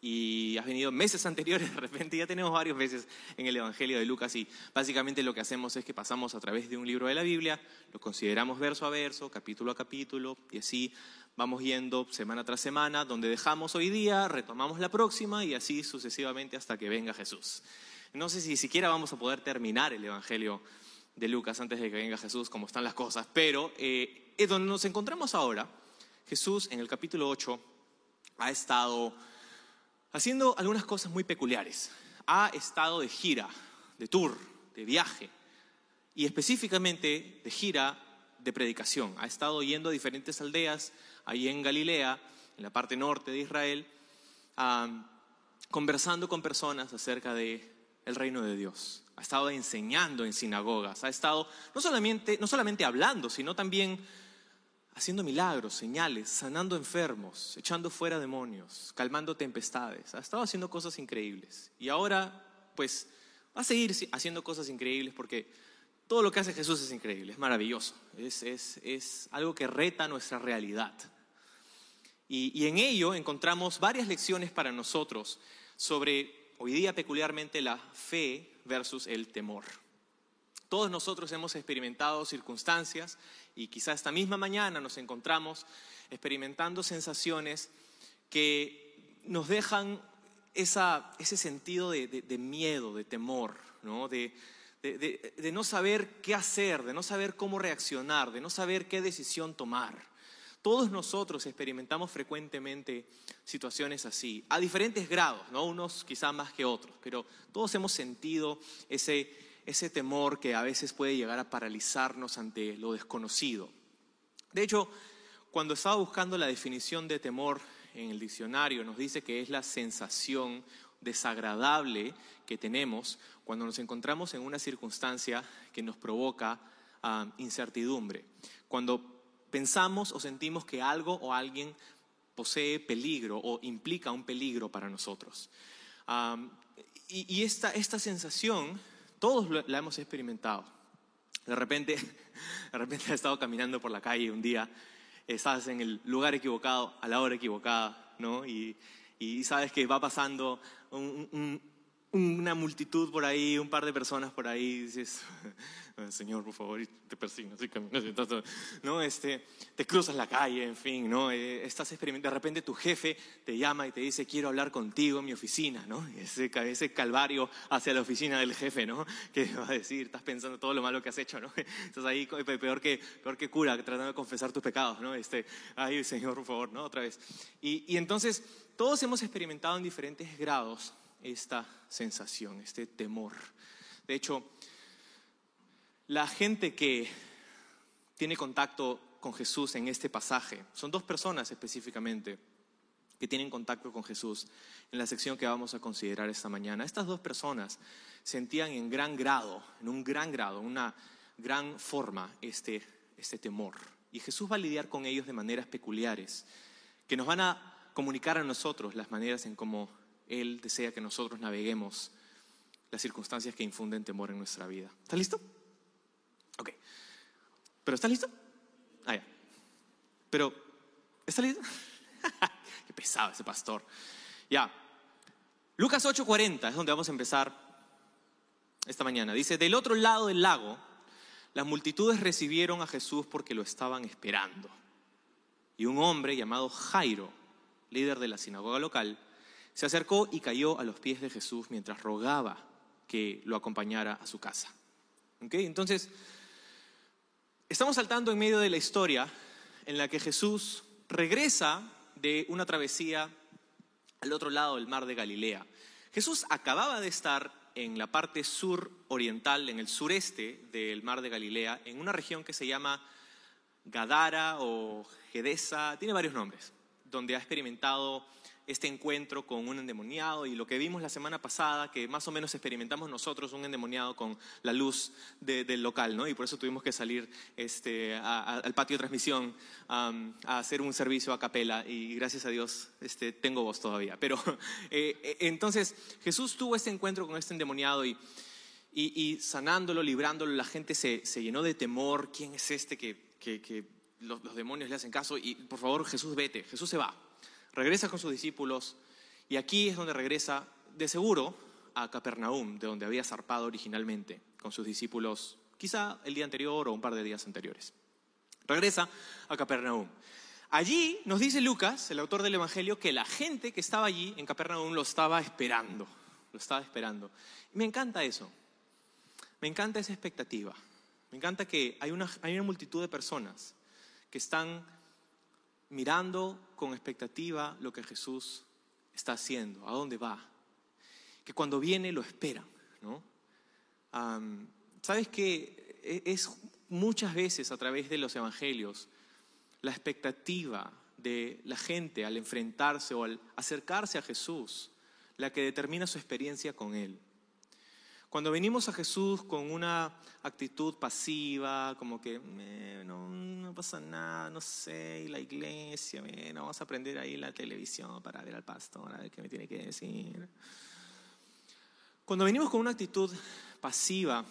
y has venido meses anteriores, de repente ya tenemos varios meses en el Evangelio de Lucas y básicamente lo que hacemos es que pasamos a través de un libro de la Biblia, lo consideramos verso a verso, capítulo a capítulo y así vamos yendo semana tras semana, donde dejamos hoy día, retomamos la próxima y así sucesivamente hasta que venga Jesús. No sé si siquiera vamos a poder terminar el Evangelio de Lucas antes de que venga Jesús, como están las cosas, pero eh, donde nos encontramos ahora, Jesús en el capítulo 8 ha estado haciendo algunas cosas muy peculiares. Ha estado de gira, de tour, de viaje y específicamente de gira de predicación. Ha estado yendo a diferentes aldeas ahí en Galilea, en la parte norte de Israel, conversando con personas acerca de el reino de Dios. Ha estado enseñando en sinagogas, ha estado no solamente, no solamente hablando, sino también haciendo milagros, señales, sanando enfermos, echando fuera demonios, calmando tempestades. Ha estado haciendo cosas increíbles. Y ahora, pues, va a seguir haciendo cosas increíbles porque todo lo que hace Jesús es increíble, es maravilloso, es, es, algo que reta nuestra realidad. Y, y en ello encontramos varias lecciones para nosotros sobre, hoy día peculiarmente, la fe versus el temor. Todos nosotros hemos experimentado circunstancias y quizá esta misma mañana nos encontramos experimentando sensaciones que nos dejan ese sentido de, miedo, de temor, De, no saber qué hacer, de no saber cómo reaccionar, de no saber qué decisión tomar. Todos nosotros experimentamos frecuentemente situaciones así, a diferentes grados, ¿no? unos quizá más que otros, pero todos hemos sentido ese ese temor que a veces puede llegar a paralizarnos ante lo desconocido. De hecho, cuando estaba buscando la definición de temor en el diccionario, nos dice que es la sensación desagradable que tenemos cuando nos encontramos en una circunstancia que nos provoca ah, incertidumbre. Cuando pensamos o sentimos que algo o alguien posee peligro o implica un peligro para nosotros. Ah, y, esta, esta sensación todos la hemos experimentado. De repente, de repente has estado caminando por la calle un día, estás en el lugar equivocado, a la hora equivocada, ¿no? Y, sabes que va pasando una multitud por ahí, un par de personas por ahí, dices, Señor, por favor, te persignas y caminas, ¿no? Este, te cruzas la calle, en fin, ¿no? Eh, estás experimentando, de repente tu jefe te llama y te dice, quiero hablar contigo en mi oficina, ¿no? Ese, ese calvario hacia la oficina del jefe, ¿no? ¿Qué va a decir? Estás pensando todo lo malo que has hecho, ¿no? Estás ahí peor que, peor que cura, tratando de confesar tus pecados, ¿no? Este, ay, Señor, por favor, ¿no? Otra vez. Y, y entonces, todos hemos experimentado en diferentes grados esta sensación, este temor. De hecho, la gente que tiene contacto con Jesús en este pasaje son dos personas específicamente que tienen contacto con Jesús en la sección que vamos a considerar esta mañana. Estas dos personas sentían en gran grado, en un gran grado, una gran forma este, este temor. Y Jesús va a lidiar con ellos de maneras peculiares, que nos van a comunicar a nosotros las maneras en cómo Él desea que nosotros naveguemos las circunstancias que infunden temor en nuestra vida. ¿Estás listo? Ok. ¿Pero está listo? Ah, ya. Pero, ¿está listo? Qué pesado ese pastor. Ya. Lucas 8:40 es donde vamos a empezar esta mañana. Dice, del otro lado del lago, las multitudes recibieron a Jesús porque lo estaban esperando. Y un hombre llamado Jairo, líder de la sinagoga local, se acercó y cayó a los pies de Jesús mientras rogaba que lo acompañara a su casa. Entonces, Estamos saltando en medio de la historia en la que Jesús regresa de una travesía al otro lado del mar de Galilea. Jesús acababa de estar en la parte sur oriental, en el sureste del mar de Galilea, en una región que se llama Gadara o Gedesa, tiene varios nombres, donde ha experimentado este encuentro con un endemoniado y lo que vimos la semana pasada, que más o menos experimentamos nosotros un endemoniado con la luz del local, ¿no? Y por eso tuvimos que salir este, al patio de transmisión a hacer un servicio a capela y gracias a Dios este, tengo voz todavía. Pero eh, eh, entonces Jesús tuvo este encuentro con este endemoniado y, y, sanándolo, librándolo, la gente se, llenó de temor. ¿Quién es este que, que, los, los demonios le hacen caso? Y por favor, Jesús, vete. Jesús se va regresa con sus discípulos y aquí es donde regresa de seguro a Capernaum, de donde había zarpado originalmente con sus discípulos, quizá el día anterior o un par de días anteriores. Regresa a Capernaum. Allí nos dice Lucas, el autor del Evangelio, que la gente que estaba allí en Capernaum lo estaba esperando, lo estaba esperando. Y me encanta eso, me encanta esa expectativa, me encanta que hay una, hay una multitud de personas que están mirando con expectativa lo que Jesús está haciendo, a dónde va. Que cuando viene lo esperan, ¿no? ¿Sabes que Es muchas veces a través de los evangelios la expectativa de la gente al enfrentarse o al acercarse a Jesús la que determina su experiencia con Él. Cuando venimos a Jesús con una actitud pasiva, como que no, pasa nada, no sé, y la iglesia, no vamos a aprender ahí la televisión para ver al pastor, a ver qué me tiene que decir. Cuando venimos con una actitud pasiva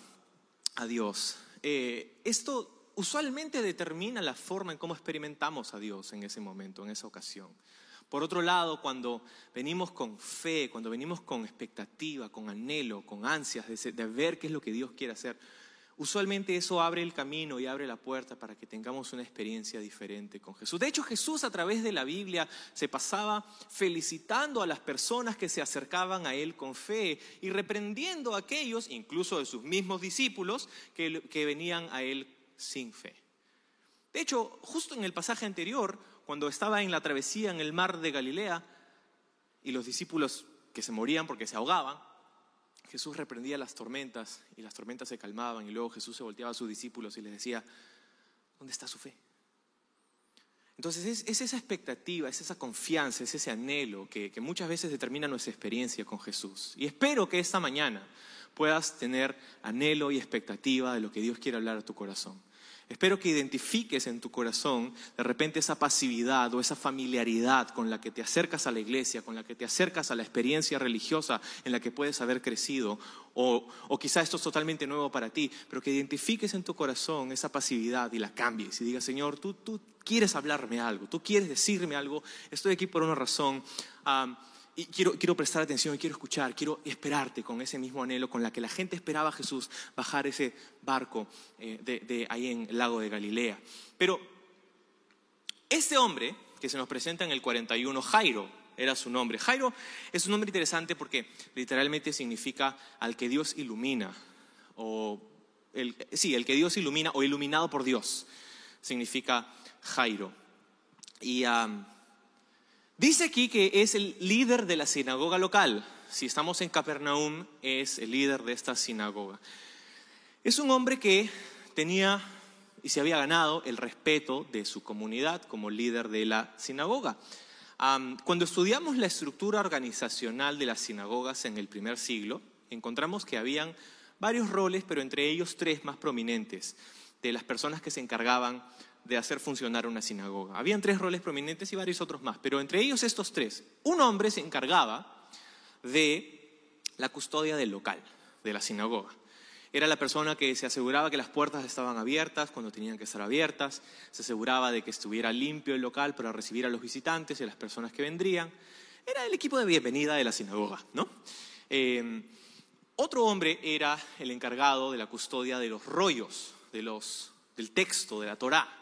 a Dios, eh, esto usualmente determina la forma en cómo experimentamos a Dios en ese momento, en esa ocasión. Por otro lado, cuando venimos con fe, cuando venimos con expectativa, con anhelo, con ansias de, ver qué es lo que Dios quiere hacer, usualmente eso abre el camino y abre la puerta para que tengamos una experiencia diferente con Jesús. De hecho, Jesús a través de la Biblia se pasaba felicitando a las personas que se acercaban a Él con fe y reprendiendo a aquellos, incluso de sus mismos discípulos, que venían a Él sin fe. De hecho, justo en el pasaje anterior, cuando estaba en la travesía en el mar de Galilea y los discípulos que se morían porque se ahogaban, Jesús reprendía las tormentas y las tormentas se calmaban y luego Jesús se volteaba a sus discípulos y les decía, ¿dónde está su fe? Entonces es, esa expectativa, es esa confianza, es ese anhelo que, que muchas veces determina nuestra experiencia con Jesús. Y espero que esta mañana puedas tener anhelo y expectativa de lo que Dios quiere hablar a tu corazón. Espero que identifiques en tu corazón de repente esa pasividad o esa familiaridad con la que te acercas a la iglesia, con la que te acercas a la experiencia religiosa en la que puedes haber crecido, o, o quizá esto es totalmente nuevo para ti, pero que identifiques en tu corazón esa pasividad y la cambies y digas, Señor, tú, tú quieres hablarme algo, tú quieres decirme algo, estoy aquí por una razón y quiero, quiero prestar atención y quiero escuchar, quiero esperarte con ese mismo anhelo con la que la gente esperaba a Jesús bajar ese barco eh, de, ahí en el lago de Galilea. Pero este hombre que se nos presenta en el 41, Jairo, era su nombre. Jairo es un nombre interesante porque literalmente significa al que Dios ilumina, o sí, el que Dios ilumina o iluminado por Dios, significa Jairo. Y Dice aquí que es el líder de la sinagoga local. Si estamos en Capernaum, es el líder de esta sinagoga. Es un hombre que tenía y se había ganado el respeto de su comunidad como líder de la sinagoga. cuando estudiamos la estructura organizacional de las sinagogas en el primer siglo, encontramos que habían varios roles, pero entre ellos tres más prominentes de las personas que se encargaban de hacer funcionar una sinagoga. Habían tres roles prominentes y varios otros más, pero entre ellos estos tres. Un hombre se encargaba de la custodia del local, de la sinagoga. Era la persona que se aseguraba que las puertas estaban abiertas cuando tenían que estar abiertas, se aseguraba de que estuviera limpio el local para recibir a los visitantes y a las personas que vendrían. Era el equipo de bienvenida de la sinagoga, ¿no? Eh, otro hombre era el encargado de la custodia de los rollos, de los, del texto, de la Torá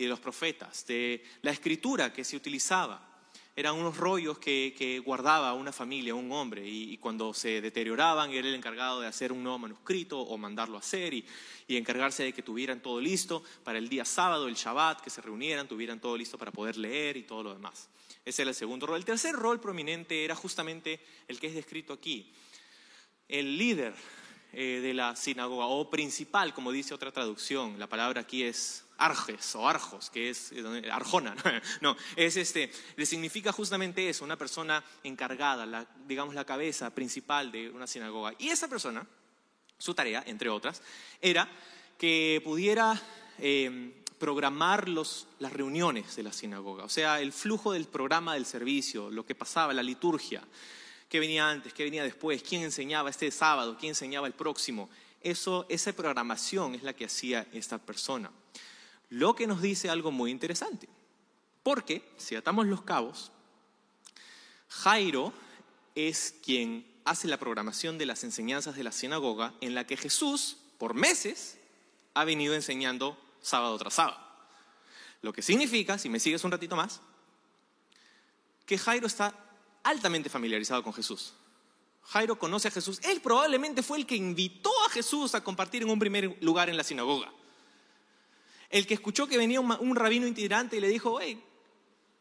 y de los profetas, de la escritura que se utilizaba. Eran unos rollos que, guardaba una familia, un hombre, y, cuando se deterioraban, era el encargado de hacer un nuevo manuscrito o mandarlo a hacer y, y encargarse de que tuvieran todo listo para el día sábado, el Shabbat, que se reunieran, tuvieran todo listo para poder leer y todo lo demás. Ese era el segundo rol. El tercer rol prominente era justamente el que es descrito aquí. El líder eh, de la sinagoga, o principal, como dice otra traducción. La palabra aquí es Arges o Arjos, que es Arjona, no, es este, le significa justamente eso, una persona encargada, la, digamos la cabeza principal de una sinagoga. Y esa persona, su tarea, entre otras, era que pudiera em, programar los, las reuniones de la sinagoga, o sea, el flujo del programa del servicio, lo que pasaba, la liturgia, qué venía antes, qué venía después, quién enseñaba este sábado, quién enseñaba el próximo. Eso, esa programación es la que hacía esta persona. Lo que nos dice algo muy interesante, porque si atamos los cabos, Jairo es quien hace la programación de las enseñanzas de la sinagoga en la que Jesús, por meses, ha venido enseñando sábado tras sábado. Lo que significa, si me sigues un ratito más, que Jairo está altamente familiarizado con Jesús. Jairo conoce a Jesús. Él probablemente fue el que invitó a Jesús a compartir en un primer lugar en la sinagoga. El que escuchó que venía un, rabino itinerante y le dijo, hey,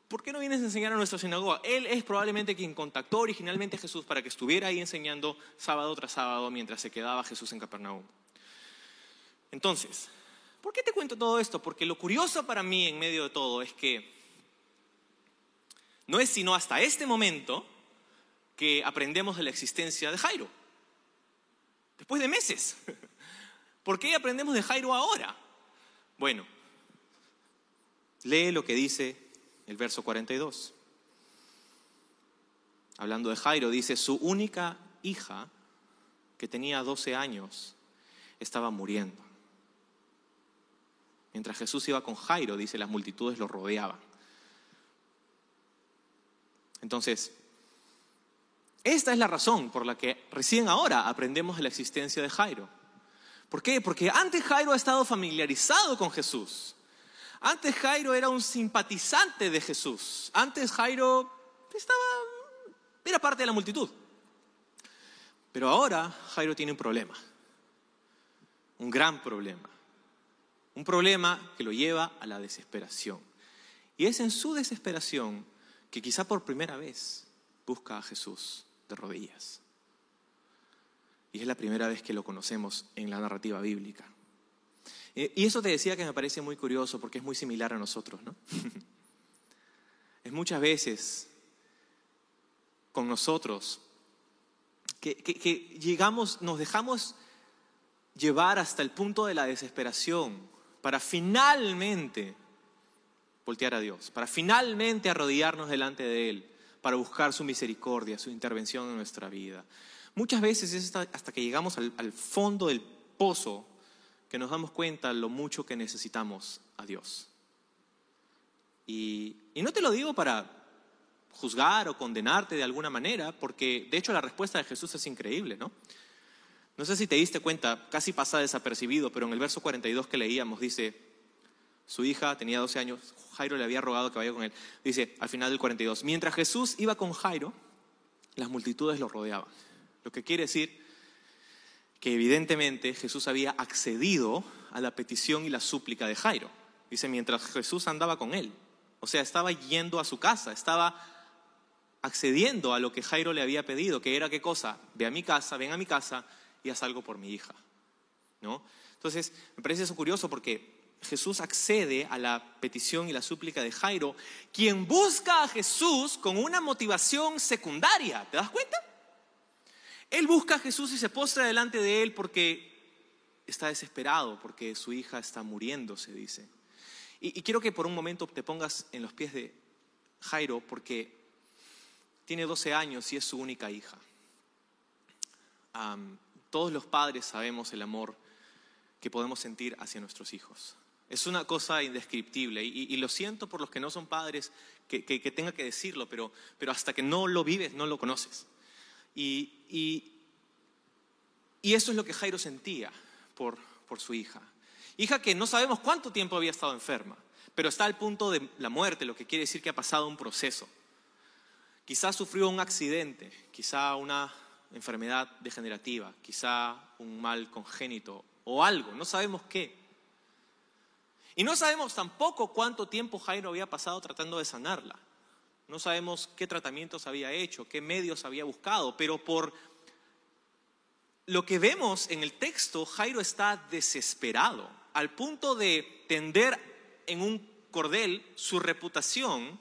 ¿por qué no vienes a enseñar a nuestra sinagoga? Él es probablemente quien contactó originalmente a Jesús para que estuviera ahí enseñando sábado tras sábado mientras se quedaba Jesús en Capernaum. Entonces, ¿por qué te cuento todo esto? Porque lo curioso para mí en medio de todo es que no es sino hasta este momento que aprendemos de la existencia de Jairo. Después de meses. ¿Por qué aprendemos de Jairo ahora? Bueno, lee lo que dice el verso 42. Hablando de Jairo, dice, su única hija, que tenía 12 años, estaba muriendo. Mientras Jesús iba con Jairo, dice, las multitudes lo rodeaban. Entonces, esta es la razón por la que recién ahora aprendemos de la existencia de Jairo. ¿Por qué? Porque antes Jairo ha estado familiarizado con Jesús. Antes Jairo era un simpatizante de Jesús. Antes Jairo estaba, era parte de la multitud. Pero ahora Jairo tiene un problema. Un gran problema. Un problema que lo lleva a la desesperación. Y es en su desesperación que quizá por primera vez busca a Jesús de rodillas. Y es la primera vez que lo conocemos en la narrativa bíblica. Eh, y eso te decía que me parece muy curioso porque es muy similar a nosotros, ¿no? es muchas veces con nosotros que, llegamos, nos dejamos llevar hasta el punto de la desesperación para finalmente voltear a Dios, para finalmente arrodillarnos delante de Él, para buscar su misericordia, su intervención en nuestra vida. Muchas veces es hasta, que llegamos al, fondo del pozo que nos damos cuenta lo mucho que necesitamos a Dios. Y, y no te lo digo para juzgar o condenarte de alguna manera, porque de hecho la respuesta de Jesús es increíble, ¿no? No sé si te diste cuenta, casi pasa desapercibido, pero en el verso 42 que leíamos dice, su hija tenía 12 años, Jairo le había rogado que vaya con él. Dice al final del 42, mientras Jesús iba con Jairo, las multitudes lo rodeaban. Lo que quiere decir que evidentemente Jesús había accedido a la petición y la súplica de Jairo. Dice, mientras Jesús andaba con él. O sea, estaba yendo a su casa, estaba accediendo a lo que Jairo le había pedido, que era qué cosa, ve a mi casa, ven a mi casa y haz algo por mi hija. ¿No? Entonces, me parece eso curioso porque Jesús accede a la petición y la súplica de Jairo, quien busca a Jesús con una motivación secundaria. ¿Te das cuenta? Él busca a Jesús y se postra delante de él porque está desesperado, porque su hija está muriendo, se dice. Y, quiero que por un momento te pongas en los pies de Jairo porque tiene 12 años y es su única hija. todos los padres sabemos el amor que podemos sentir hacia nuestros hijos. Es una cosa indescriptible y, lo siento por los que no son padres que, tenga que decirlo, pero, pero, hasta que no lo vives no lo conoces. Y, eso es lo que Jairo sentía por, por su hija. Hija que no sabemos cuánto tiempo había estado enferma, pero está al punto de la muerte, lo que quiere decir que ha pasado un proceso. Quizá sufrió un accidente, quizá una enfermedad degenerativa, quizá un mal congénito o algo, no sabemos qué. Y no sabemos tampoco cuánto tiempo Jairo había pasado tratando de sanarla. No sabemos qué tratamientos había hecho, qué medios había buscado, pero por lo que vemos en el texto, Jairo está desesperado, al punto de tender en un cordel su reputación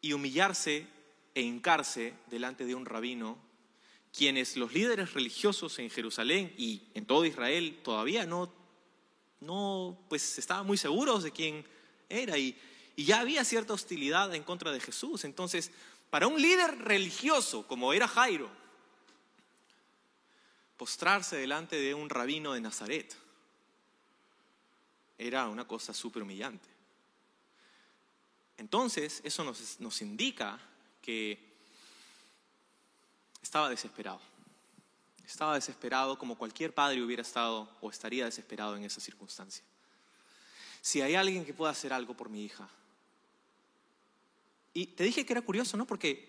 y humillarse e hincarse delante de un rabino, quienes los líderes religiosos en Jerusalén y en todo Israel todavía no, no pues estaban muy seguros de quién era y, y ya había cierta hostilidad en contra de Jesús. Entonces, para un líder religioso como era Jairo, postrarse delante de un rabino de Nazaret era una cosa súper humillante. Entonces, eso nos, nos indica que estaba desesperado. Estaba desesperado como cualquier padre hubiera estado o estaría desesperado en esa circunstancia. Si hay alguien que pueda hacer algo por mi hija. Y te dije que era curioso, ¿no? Porque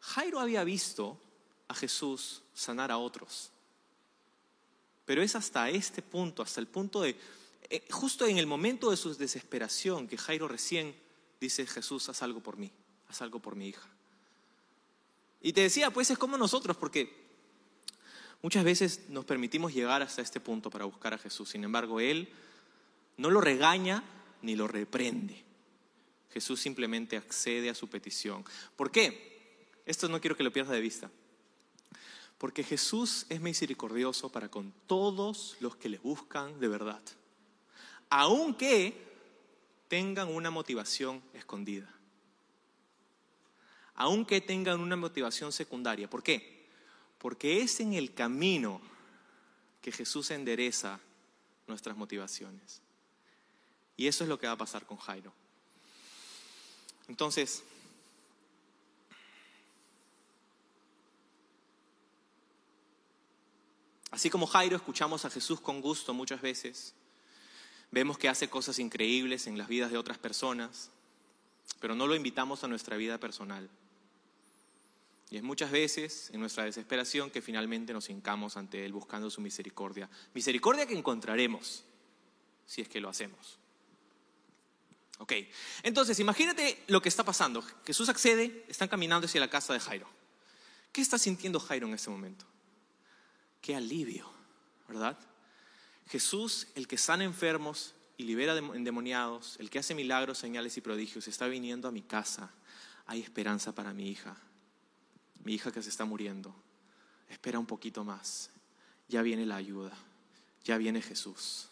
Jairo había visto a Jesús sanar a otros. Pero es hasta este punto, hasta el punto de, eh, justo en el momento de su desesperación, que Jairo recién dice, Jesús, haz algo por mí, haz algo por mi hija. Y te decía, pues es como nosotros, porque muchas veces nos permitimos llegar hasta este punto para buscar a Jesús. Sin embargo, Él no lo regaña ni lo reprende. Jesús simplemente accede a su petición. ¿Por qué? Esto no quiero que lo pierdas de vista. Porque Jesús es misericordioso para con todos los que le buscan de verdad, aunque tengan una motivación escondida aunque tengan una motivación secundaria. ¿Por qué? Porque es en el camino que Jesús endereza nuestras motivaciones. Y eso es lo que va a pasar con Jairo. Entonces, así como Jairo escuchamos a Jesús con gusto muchas veces, vemos que hace cosas increíbles en las vidas de otras personas, pero no lo invitamos a nuestra vida personal. Y es muchas veces en nuestra desesperación que finalmente nos hincamos ante Él buscando su misericordia. Misericordia que encontraremos si es que lo hacemos. Ok, entonces imagínate lo que está pasando. Jesús accede, están caminando hacia la casa de Jairo. ¿Qué está sintiendo Jairo en ese momento? Qué alivio, ¿verdad? Jesús, el que sana enfermos y libera endemoniados, el que hace milagros, señales y prodigios, está viniendo a mi casa. Hay esperanza para mi hija mi hija que se está muriendo, espera un poquito más, ya viene la ayuda, ya viene Jesús.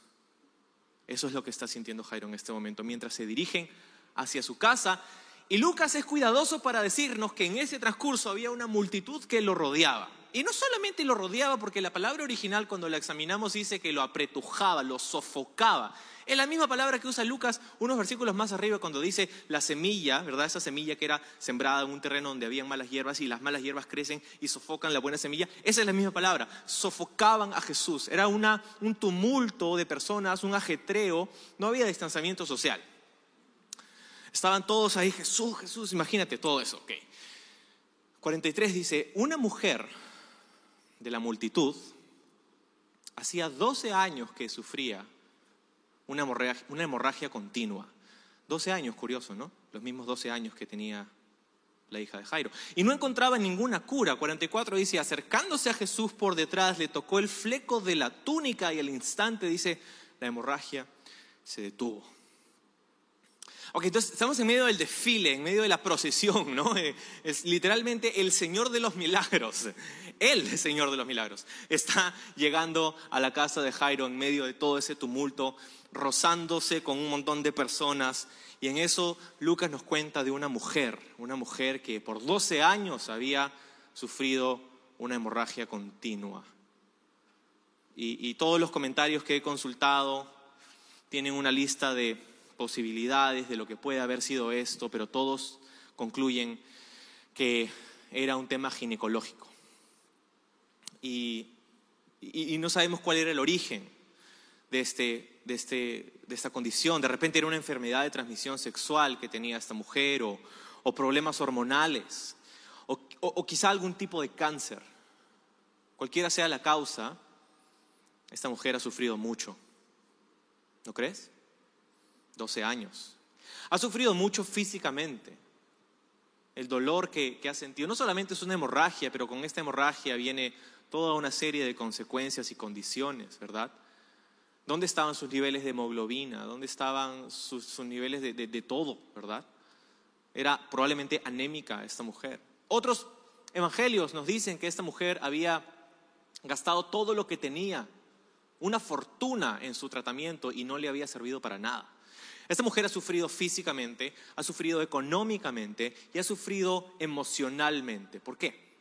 Eso es lo que está sintiendo Jairo en este momento, mientras se dirigen hacia su casa. Y Lucas es cuidadoso para decirnos que en ese transcurso había una multitud que lo rodeaba. Y no solamente lo rodeaba, porque la palabra original cuando la examinamos dice que lo apretujaba, lo sofocaba. Es la misma palabra que usa Lucas unos versículos más arriba cuando dice la semilla, ¿verdad? Esa semilla que era sembrada en un terreno donde había malas hierbas y las malas hierbas crecen y sofocan la buena semilla. Esa es la misma palabra. Sofocaban a Jesús. Era una, un tumulto de personas, un ajetreo. No había distanciamiento social. Estaban todos ahí, Jesús, Jesús, imagínate todo eso. Okay. 43 dice, una mujer de la multitud hacía 12 años que sufría una hemorragia, continua. 12 años, curioso, ¿no? Los mismos 12 años que tenía la hija de Jairo. Y no encontraba ninguna cura. 44 dice, acercándose a Jesús por detrás, le tocó el fleco de la túnica y al instante, dice, la hemorragia se detuvo. Ok, entonces estamos en medio del desfile, en medio de la procesión, ¿no? Es literalmente el Señor de los milagros. El Señor de los milagros. Está llegando a la casa de Jairo en medio de todo ese tumulto, rozándose con un montón de personas. Y en eso Lucas nos cuenta de una mujer, una mujer que por 12 años había sufrido una hemorragia continua. Y, y todos los comentarios que he consultado tienen una lista de posibilidades de lo que puede haber sido esto, pero todos concluyen que era un tema ginecológico. Y, no sabemos cuál era el origen de, este, de, este, de esta condición. De repente era una enfermedad de transmisión sexual que tenía esta mujer o, problemas hormonales o, o quizá algún tipo de cáncer. Cualquiera sea la causa, esta mujer ha sufrido mucho. ¿No crees? 12 años. Ha sufrido mucho físicamente. El dolor que, ha sentido no solamente es una hemorragia, pero con esta hemorragia viene toda una serie de consecuencias y condiciones, ¿verdad? ¿Dónde estaban sus niveles de hemoglobina? ¿Dónde estaban sus, niveles de, de todo, verdad? Era probablemente anémica esta mujer. Otros evangelios nos dicen que esta mujer había gastado todo lo que tenía, una fortuna en su tratamiento y no le había servido para nada. Esta mujer ha sufrido físicamente, ha sufrido económicamente y ha sufrido emocionalmente. ¿Por qué?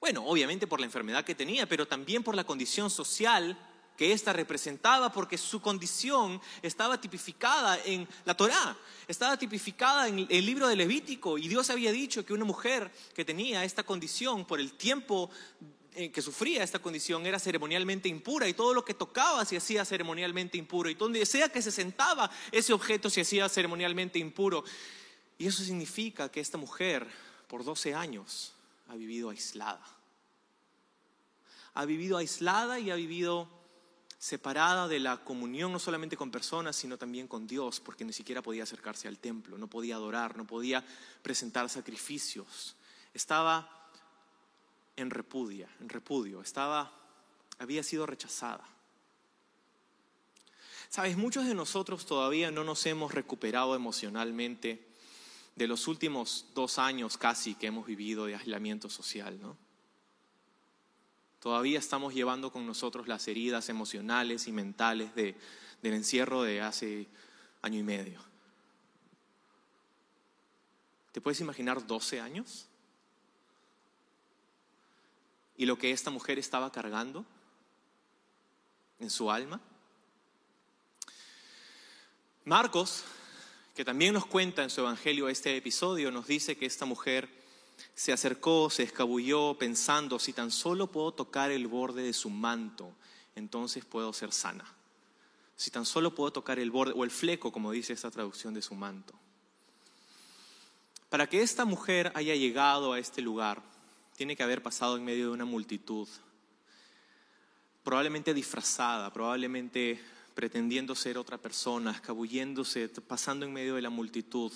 Bueno, obviamente por la enfermedad que tenía, pero también por la condición social que ésta representaba, porque su condición estaba tipificada en la Torá, estaba tipificada en el libro de Levítico, y Dios había dicho que una mujer que tenía esta condición por el tiempo que sufría esta condición era ceremonialmente impura y todo lo que tocaba se hacía ceremonialmente impuro y donde sea que se sentaba ese objeto se hacía ceremonialmente impuro. Y eso significa que esta mujer por 12 años ha vivido aislada. Ha vivido aislada y ha vivido separada de la comunión no solamente con personas, sino también con Dios, porque ni siquiera podía acercarse al templo, no podía adorar, no podía presentar sacrificios. Estaba en en repudio, estaba había sido rechazada. Sabes, muchos de nosotros todavía no nos hemos recuperado emocionalmente de los últimos dos años casi que hemos vivido de aislamiento social, ¿no? Todavía estamos llevando con nosotros las heridas emocionales y mentales del encierro de hace año y medio. ¿Te puedes imaginar 12 años? ¿Y lo que esta mujer estaba cargando en su alma? Marcos, que también nos cuenta en su evangelio este episodio, nos dice que esta mujer se acercó, se escabulló pensando, si tan solo puedo tocar el borde de su manto, entonces puedo ser sana. Si tan solo puedo tocar el borde o el fleco, como dice esta traducción de su manto. Para que esta mujer haya llegado a este lugar, tiene que haber pasado en medio de una multitud, probablemente disfrazada, probablemente pretendiendo ser otra persona, escabulléndose, pasando en medio de la multitud,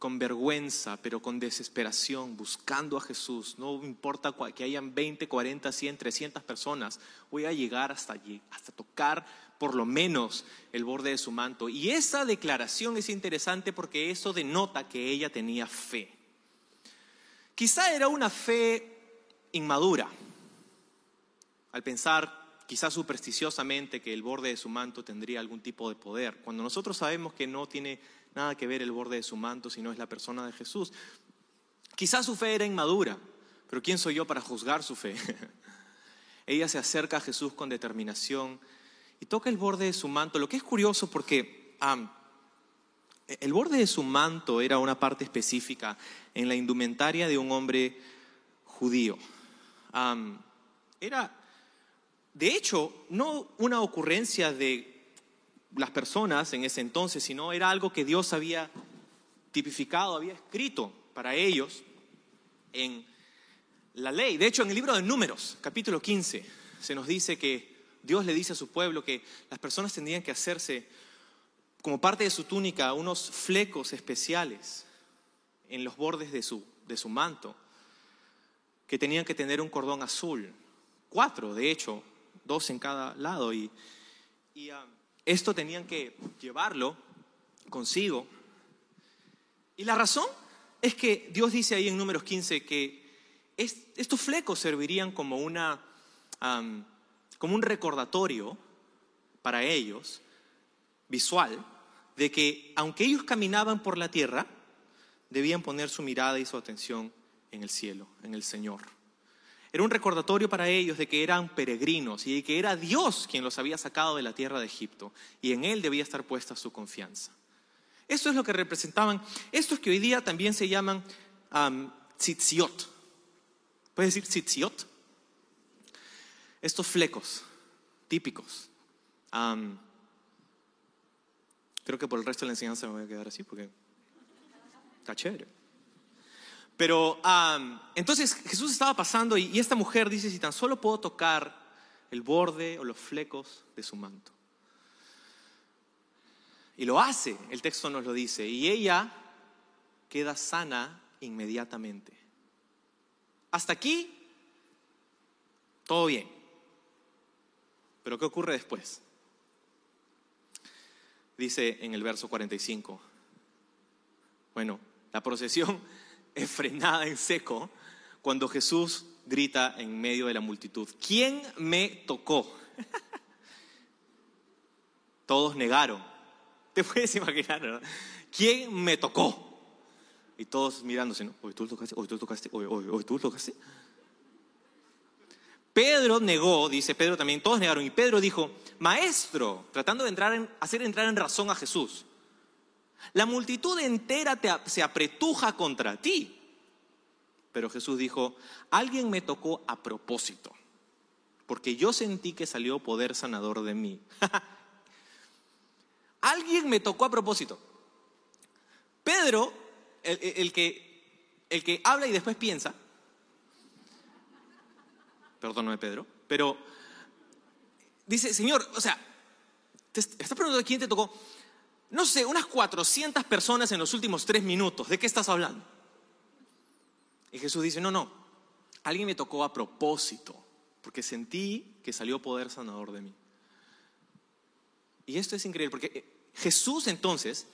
con vergüenza, pero con desesperación, buscando a Jesús. No importa que hayan 20, 40, 100, 300 personas, voy a llegar hasta allí, hasta tocar por lo menos el borde de su manto. Y esa declaración es interesante porque eso denota que ella tenía fe. Quizá era una fe inmadura, al pensar quizá supersticiosamente que el borde de su manto tendría algún tipo de poder, cuando nosotros sabemos que no tiene nada que ver el borde de su manto, sino es la persona de Jesús. Quizás su fe era inmadura, pero ¿quién soy yo para juzgar su fe? Ella se acerca a Jesús con determinación y toca el borde de su manto, lo que es curioso porque el borde de su manto era una parte específica en la indumentaria de un hombre judío. era, de hecho, no una ocurrencia de las personas en ese entonces, sino era algo que Dios había tipificado, había escrito para ellos en la ley. De hecho, en el libro de Números, capítulo 15, se nos dice que Dios le dice a su pueblo que las personas tendrían que hacerse, como parte de su túnica, unos flecos especiales en los bordes de su, de su manto, que tenían que tener un cordón azul, cuatro, de hecho, dos en cada lado. Y, um, esto tenían que llevarlo consigo. Y la razón es que Dios dice ahí en números 15 que estos flecos servirían como, una, como un recordatorio para ellos, visual, de que aunque ellos caminaban por la tierra, debían poner su mirada y su atención en el cielo, en el Señor. Era un recordatorio para ellos de que eran peregrinos y de que era Dios quien los había sacado de la tierra de Egipto y en Él debía estar puesta su confianza. Esto es lo que representaban estos que hoy día también se llaman um, tzitziot. ¿Puedes decir tzitziot? Estos flecos típicos. Creo que por el resto de la enseñanza me voy a quedar así porque está chévere. Pero entonces Jesús estaba pasando y, esta mujer dice, si tan solo puedo tocar el borde o los flecos de su manto. Y lo hace, el texto nos lo dice, y ella queda sana inmediatamente. Hasta aquí, todo bien. Pero ¿qué ocurre después? Dice en el verso 45. Bueno, la procesión es frenada en seco cuando Jesús grita en medio de la multitud, ¿quién me tocó? Todos negaron. Te puedes imaginar, ¿no? ¿Quién me tocó? Y todos mirándose. Hoy tú lo tocaste, hoy tú lo tocaste, hoy, hoy tú lo tocaste. Pedro negó, dice Pedro también, todos negaron, y Pedro dijo, maestro, tratando de entrar en, hacer entrar en razón a Jesús, la multitud entera te, se apretuja contra ti. Pero Jesús dijo, alguien me tocó a propósito, porque yo sentí que salió poder sanador de mí. alguien me tocó a propósito. Pedro, el, que, el que habla y después piensa, perdóname Pedro, pero dice, Señor, o sea, te estás preguntando quién te tocó. No sé, unas 400 personas en los últimos tres minutos. ¿De qué estás hablando? Y Jesús dice, no, no, alguien me tocó a propósito, porque sentí que salió poder sanador de mí. Y esto es increíble, porque eh, Jesús entonces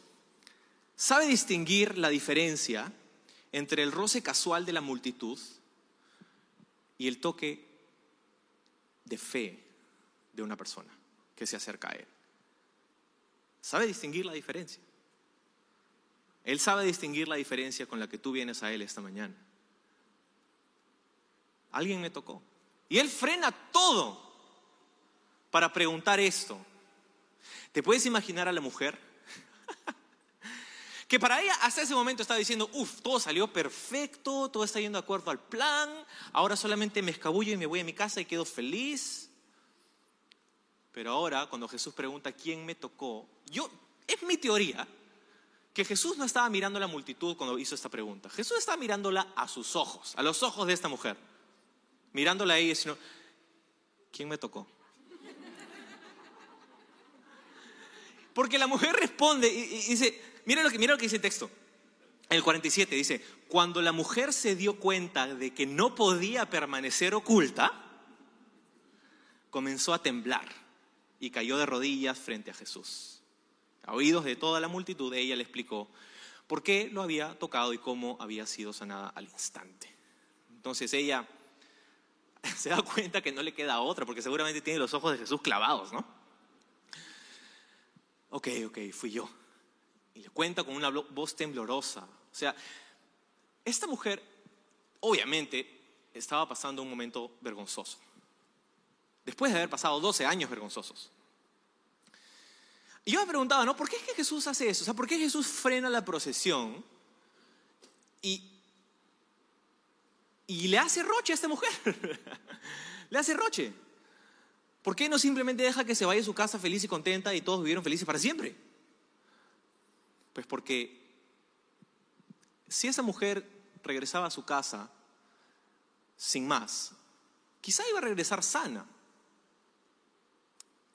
sabe distinguir la diferencia entre el roce casual de la multitud y el toque de fe de una persona que se acerca a Él. Sabe distinguir la diferencia. Él sabe distinguir la diferencia con la que tú vienes a Él esta mañana. Alguien me tocó. Y Él frena todo para preguntar esto. ¿Te puedes imaginar a la mujer? que para ella hasta ese momento estaba diciendo, uff, todo salió perfecto, todo está yendo de acuerdo al plan, ahora solamente me escabullo y me voy a mi casa y quedo feliz. Pero ahora, cuando Jesús pregunta quién me tocó, yo, es mi teoría que Jesús no estaba mirando a la multitud cuando hizo esta pregunta. Jesús estaba mirándola a sus ojos, a los ojos de esta mujer. Mirándola a ella sino, ¿quién me tocó? Porque la mujer responde y, dice, mira lo, que, mira lo que dice el texto. El 47 dice, cuando la mujer se dio cuenta de que no podía permanecer oculta, comenzó a temblar y cayó de rodillas frente a Jesús. A oídos de toda la multitud, ella le explicó por qué lo había tocado y cómo había sido sanada al instante. Entonces ella se da cuenta que no le queda otra, porque seguramente tiene los ojos de Jesús clavados, ¿no? Ok, ok, fui yo. Y le cuenta con una voz temblorosa. O sea, esta mujer obviamente estaba pasando un momento vergonzoso. Después de haber pasado 12 años vergonzosos. Y yo me preguntaba, ¿no? ¿Por qué es que Jesús hace eso? O sea, ¿por qué Jesús frena la procesión y, y le hace roche a esta mujer? le hace roche. ¿Por qué no simplemente deja que se vaya a su casa feliz y contenta y todos vivieron felices para siempre? Pues porque si esa mujer regresaba a su casa sin más, quizá iba a regresar sana.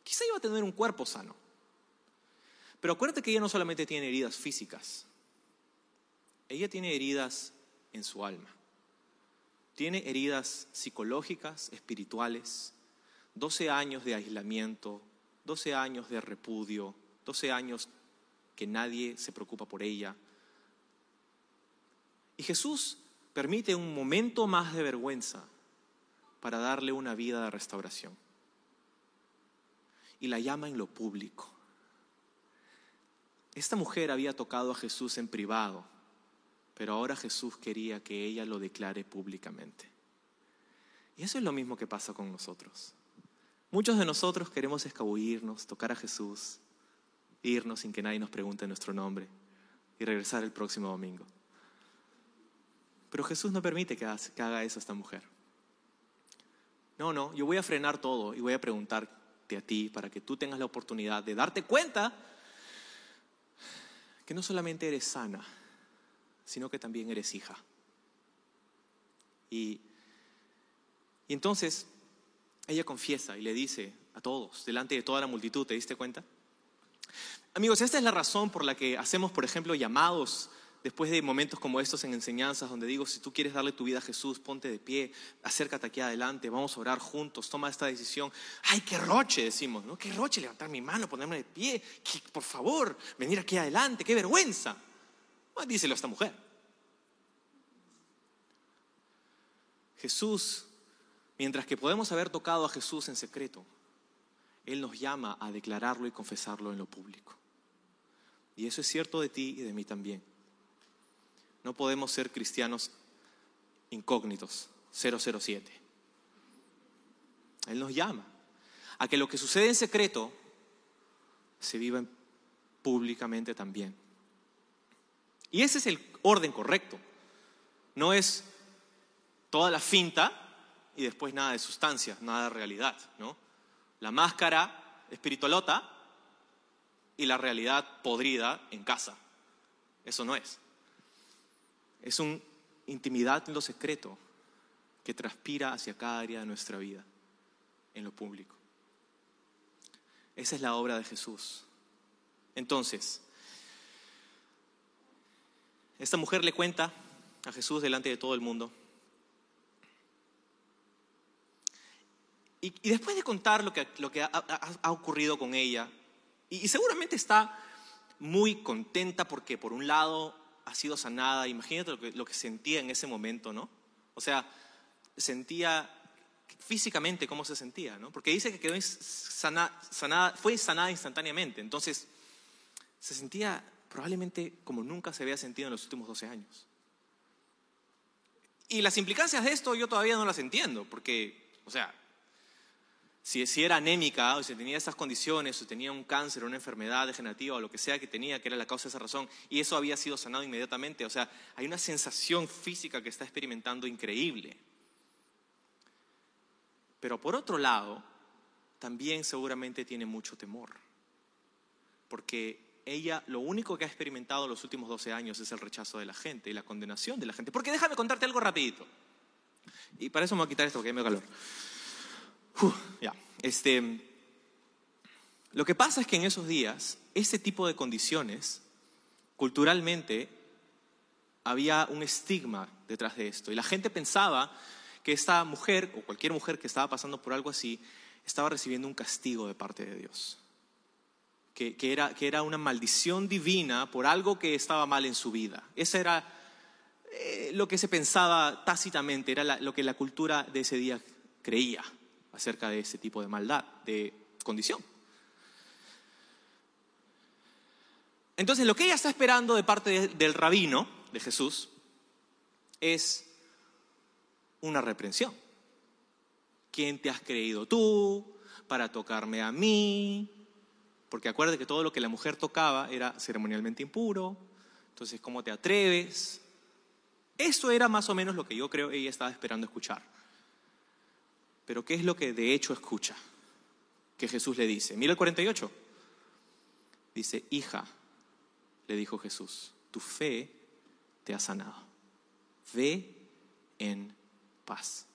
Quizá iba a tener un cuerpo sano. Pero acuérdate que ella no solamente tiene heridas físicas, ella tiene heridas en su alma. Tiene heridas psicológicas, espirituales, 12 años de aislamiento, 12 años de repudio, 12 años que nadie se preocupa por ella. Y Jesús permite un momento más de vergüenza para darle una vida de restauración. Y la llama en lo público. Esta mujer había tocado a Jesús en privado, pero ahora Jesús quería que ella lo declare públicamente. Y eso es lo mismo que pasa con nosotros. Muchos de nosotros queremos escabullirnos, tocar a Jesús, irnos sin que nadie nos pregunte nuestro nombre y regresar el próximo domingo. Pero Jesús no permite que haga eso esta mujer. No, no, yo voy a frenar todo y voy a preguntarte a ti para que tú tengas la oportunidad de darte cuenta que no solamente eres sana, sino que también eres hija. Y, y entonces ella confiesa y le dice a todos, delante de toda la multitud, ¿te diste cuenta? Amigos, esta es la razón por la que hacemos, por ejemplo, llamados después de momentos como estos en enseñanzas, donde digo, si tú quieres darle tu vida a Jesús, ponte de pie, acércate aquí adelante, vamos a orar juntos, toma esta decisión. Ay, qué roche, decimos, ¿no? Qué roche levantar mi mano, ponerme de pie, por favor, venir aquí adelante, qué vergüenza. díselo a esta mujer. Jesús, mientras que podemos haber tocado a Jesús en secreto, Él nos llama a declararlo y confesarlo en lo público. Y eso es cierto de ti y de mí también. No podemos ser cristianos incógnitos, 007. Él nos llama a que lo que sucede en secreto se viva públicamente también. Y ese es el orden correcto. No es toda la finta y después nada de sustancia, nada de realidad, ¿no? La máscara espiritualota y la realidad podrida en casa. Eso no es. Es una intimidad en lo secreto que transpira hacia cada área de nuestra vida, en lo público. Esa es la obra de Jesús. Entonces, esta mujer le cuenta a Jesús delante de todo el mundo. Y, después de contar lo que, lo que ha, ocurrido con ella, y seguramente está muy contenta porque por un lado ha sido sanada. Imagínate lo que, sentía en ese momento, ¿no? O sea, sentía físicamente cómo se sentía, ¿no? Porque dice que quedó sanada, fue sanada instantáneamente. Entonces, se sentía probablemente como nunca se había sentido en los últimos 12 años. Y las implicancias de esto yo todavía no las entiendo, porque, o sea, si, era anémica o si tenía esas condiciones o tenía un cáncer, una enfermedad degenerativa o lo que sea que tenía, que era la causa de esa razón, y eso había sido sanado inmediatamente. O sea, hay una sensación física que está experimentando increíble. Pero por otro lado, también seguramente tiene mucho temor, porque ella lo único que ha experimentado los últimos 12 años es el rechazo de la gente y la condenación de la gente. Porque déjame contarte algo rapidito. Y para eso me voy a quitar esto porque me calor Este, lo que pasa es que en esos días, ese tipo de condiciones, culturalmente, había un estigma detrás de esto. Y la gente pensaba que esta mujer, o cualquier mujer que estaba pasando por algo así, estaba recibiendo un castigo de parte de Dios. Que, era, una maldición divina por algo que estaba mal en su vida. Eso era eh, lo que se pensaba tácitamente, era lo que la cultura de ese día creía acerca de ese tipo de maldad, de condición. Entonces, lo que ella está esperando de parte del rabino, de Jesús, es una reprensión. ¿Quién te has creído tú para tocarme a mí? Porque acuérdate que todo lo que la mujer tocaba era ceremonialmente impuro. Entonces, ¿cómo te atreves? Eso era más o menos lo que yo creo ella estaba esperando escuchar. Pero ¿qué es lo que de hecho escucha? Que Jesús le dice. Mira el 48. Dice, hija, le dijo Jesús, tu fe te ha sanado. Ve en paz.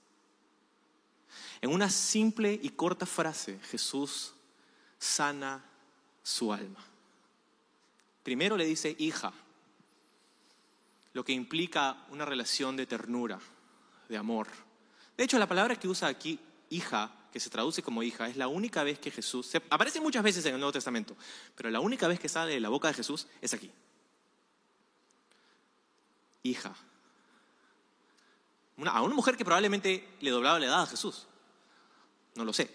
En una simple y corta frase, Jesús sana su alma. Primero le dice hija, lo que implica una relación de ternura, de amor, de hecho, la palabra que usa aquí, hija, que se traduce como hija, es la única vez que Jesús, aparece muchas veces en el Nuevo Testamento, pero la única vez que sale de la boca de Jesús es aquí. Hija. a una mujer que probablemente le doblaba la edad a Jesús. No lo sé.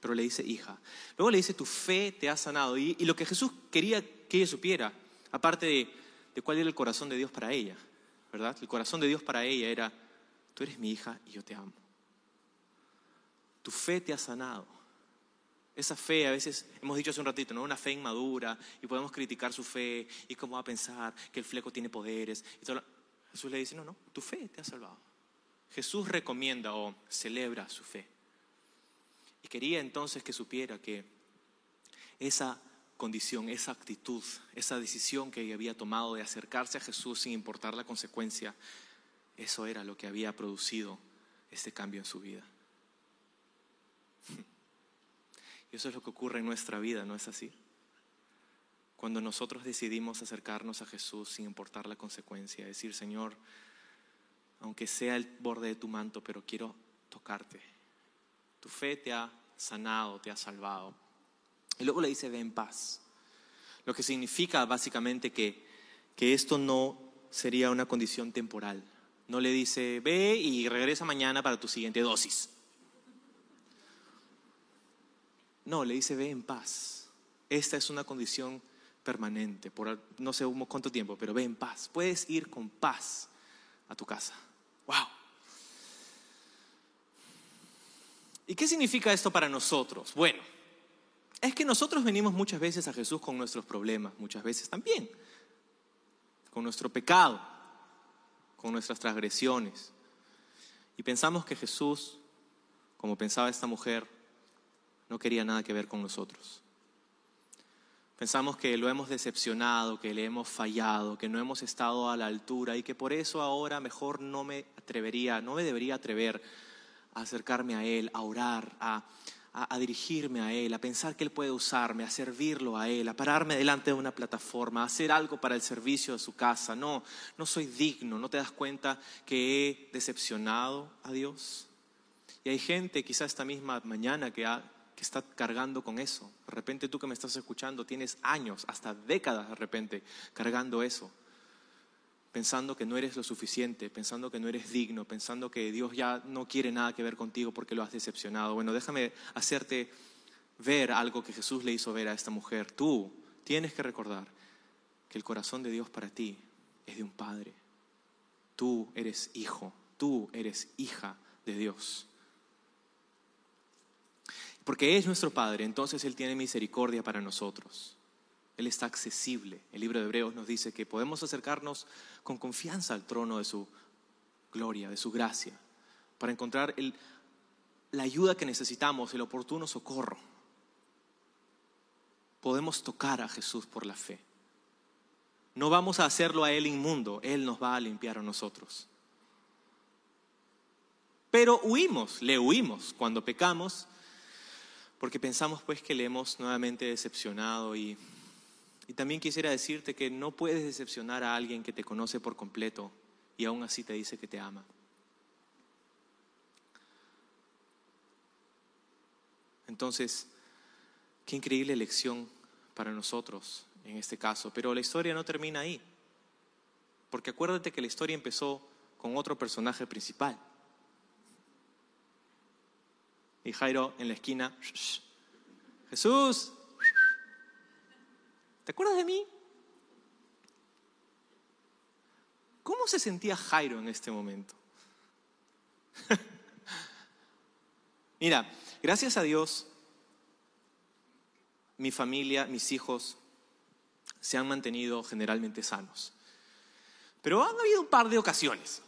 Pero le dice hija. Luego le dice, tu fe te ha sanado. Y, lo que Jesús quería que ella supiera, aparte de, de cuál era el corazón de Dios para ella, ¿verdad? El corazón de Dios para ella era, tú eres mi hija y yo te amo. Tu fe te ha sanado. Esa fe, a veces hemos dicho hace un ratito, ¿no? Una fe inmadura y podemos criticar su fe y cómo va a pensar que el fleco tiene poderes. Jesús le dice, no, no, tu fe te ha salvado. Jesús recomienda o celebra su fe. Y quería entonces que supiera que esa condición, esa actitud, esa decisión que ella había tomado de acercarse a Jesús sin importar la consecuencia, eso era lo que había producido este cambio en su vida. Y eso es lo que ocurre en nuestra vida, ¿no es así? cuando nosotros decidimos acercarnos a Jesús sin importar la consecuencia, decir, Señor, aunque sea el borde de tu manto, pero quiero tocarte. Tu fe te ha sanado, te ha salvado. Y luego le dice, ve en paz. Lo que significa básicamente que, que esto no sería una condición temporal. No le dice, ve y regresa mañana para tu siguiente dosis. No, le dice, ve en paz. Esta es una condición permanente, por no sé cuánto tiempo, pero ve en paz. Puedes ir con paz a tu casa. ¡Wow! ¿Y qué significa esto para nosotros? Bueno, es que nosotros venimos muchas veces a Jesús con nuestros problemas, muchas veces también, con nuestro pecado, con nuestras transgresiones. Y pensamos que Jesús, como pensaba esta mujer, no quería nada que ver con nosotros. Pensamos que lo hemos decepcionado, que le hemos fallado, que no hemos estado a la altura y que por eso ahora mejor no me atrevería, no me debería atrever a acercarme a Él, a orar, a, a, dirigirme a Él, a pensar que Él puede usarme, a servirlo a Él, a pararme delante de una plataforma, a hacer algo para el servicio de su casa. No, no soy digno, no te das cuenta que he decepcionado a Dios. Y hay gente, quizá esta misma mañana, que que está cargando con eso. De repente tú que me estás escuchando tienes años, hasta décadas de repente, cargando eso. Pensando que no eres lo suficiente, pensando que no eres digno, pensando que Dios ya no quiere nada que ver contigo porque lo has decepcionado. Bueno, déjame hacerte ver algo que Jesús le hizo ver a esta mujer. Tú tienes que recordar que el corazón de Dios para ti es de un padre. Tú eres hijo, tú eres hija de Dios. Porque es nuestro Padre, entonces Él tiene misericordia para nosotros. Él está accesible. El libro de Hebreos nos dice que podemos acercarnos con confianza al trono de su gloria, de su gracia, para encontrar la ayuda que necesitamos, el oportuno socorro. Podemos tocar a Jesús por la fe. No vamos a hacerlo a Él inmundo, Él nos va a limpiar a nosotros. Pero huimos, le huimos cuando pecamos porque pensamos pues que le hemos nuevamente decepcionado y, y también quisiera decirte que no puedes decepcionar a alguien que te conoce por completo y aún así te dice que te ama. Entonces, qué increíble lección para nosotros en este caso. Pero la historia no termina ahí. Porque acuérdate que la historia empezó con otro personaje principal. Y Jairo en la esquina, Jesús, ¿te acuerdas de mí? ¿Cómo se sentía Jairo en este momento? Mira, gracias a Dios, mi familia, mis hijos se han mantenido generalmente sanos. Pero han habido un par de ocasiones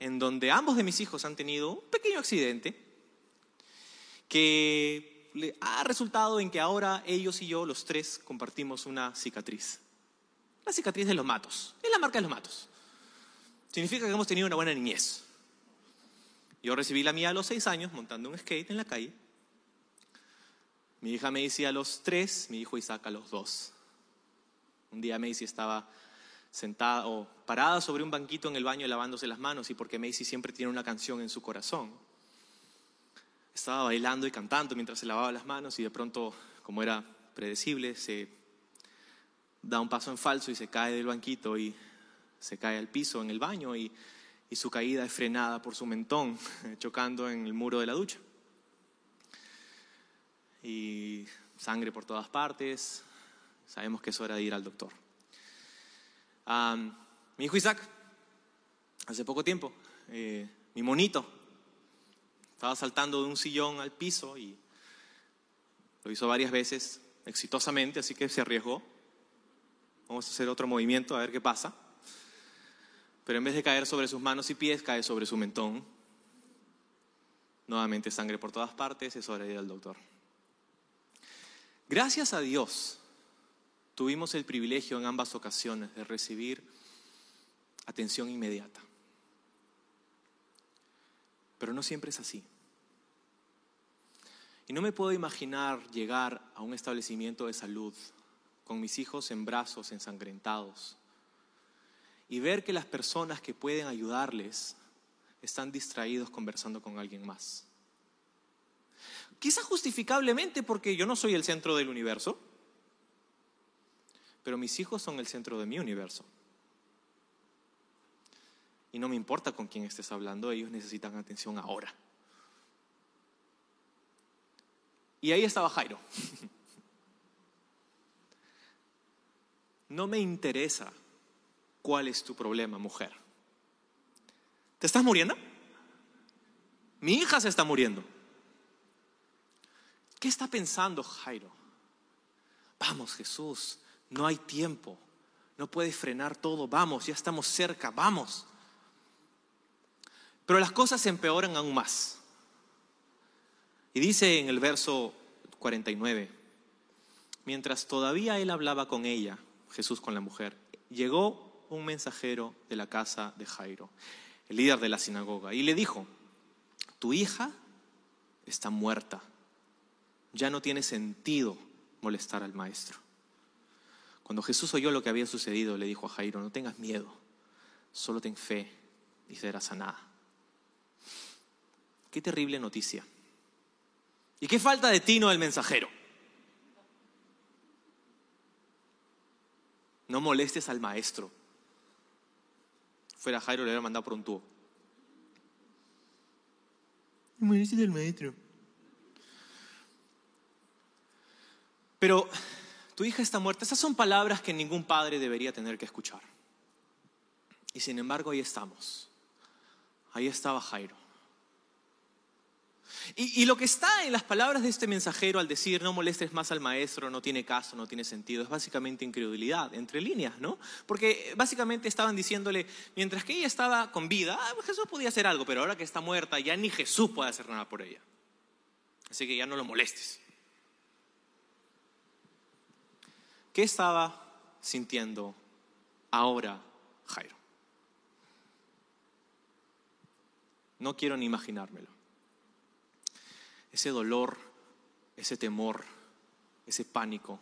en donde ambos de mis hijos han tenido un pequeño accidente que ha resultado en que ahora ellos y yo, los tres, compartimos una cicatriz. La cicatriz de los matos. Es la marca de los matos. Significa que hemos tenido una buena niñez. Yo recibí la mía a los seis años montando un skate en la calle. Mi hija Macy a los tres, mi hijo Isaac a los dos. Un día Macy estaba sentada o parada sobre un banquito en el baño lavándose las manos y porque Macy siempre tiene una canción en su corazón estaba bailando y cantando mientras se lavaba las manos y de pronto, como era predecible, se da un paso en falso y se cae del banquito y se cae al piso en el baño y, y su caída es frenada por su mentón, chocando en el muro de la ducha. Y sangre por todas partes, sabemos que es hora de ir al doctor. mi hijo Isaac, hace poco tiempo, eh, mi monito, estaba saltando de un sillón al piso y lo hizo varias veces exitosamente, así que se arriesgó. Vamos a hacer otro movimiento a ver qué pasa. Pero en vez de caer sobre sus manos y pies, cae sobre su mentón. Nuevamente sangre por todas partes, es hora de ir al doctor. Gracias a Dios tuvimos el privilegio en ambas ocasiones de recibir atención inmediata. Pero no siempre es así. Y no me puedo imaginar llegar a un establecimiento de salud con mis hijos en brazos ensangrentados y ver que las personas que pueden ayudarles están distraídos conversando con alguien más. Quizá justificablemente porque yo no soy el centro del universo, pero mis hijos son el centro de mi universo. Y no me importa con quién estés hablando, ellos necesitan atención ahora. Y ahí estaba Jairo. No me interesa cuál es tu problema, mujer. ¿Te estás muriendo? Mi hija se está muriendo. ¿Qué está pensando Jairo? Vamos, Jesús, no hay tiempo. No puedes frenar todo. Vamos, ya estamos cerca. Vamos. Pero las cosas se empeoran aún más. Y dice en el verso 49, mientras todavía él hablaba con ella, Jesús con la mujer, llegó un mensajero de la casa de Jairo, el líder de la sinagoga, y le dijo, tu hija está muerta, ya no tiene sentido molestar al maestro. Cuando Jesús oyó lo que había sucedido, le dijo a Jairo, no tengas miedo, solo ten fe y serás sanada. Qué terrible noticia. ¿Y qué falta de tino el mensajero? No molestes al maestro. Fuera Jairo le hubiera mandado por un tubo. No molestes al maestro. Pero tu hija está muerta. Esas son palabras que ningún padre debería tener que escuchar. Y sin embargo ahí estamos. Ahí estaba Jairo. Y, lo que está en las palabras de este mensajero al decir no molestes más al maestro, no tiene caso, no tiene sentido, es básicamente incredulidad, entre líneas, ¿no? Porque básicamente estaban diciéndole, mientras que ella estaba con vida, ah, Jesús podía hacer algo, pero ahora que está muerta, ya ni Jesús puede hacer nada por ella. Así que ya no lo molestes. ¿Qué estaba sintiendo ahora Jairo? No quiero ni imaginármelo ese dolor, ese temor, ese pánico,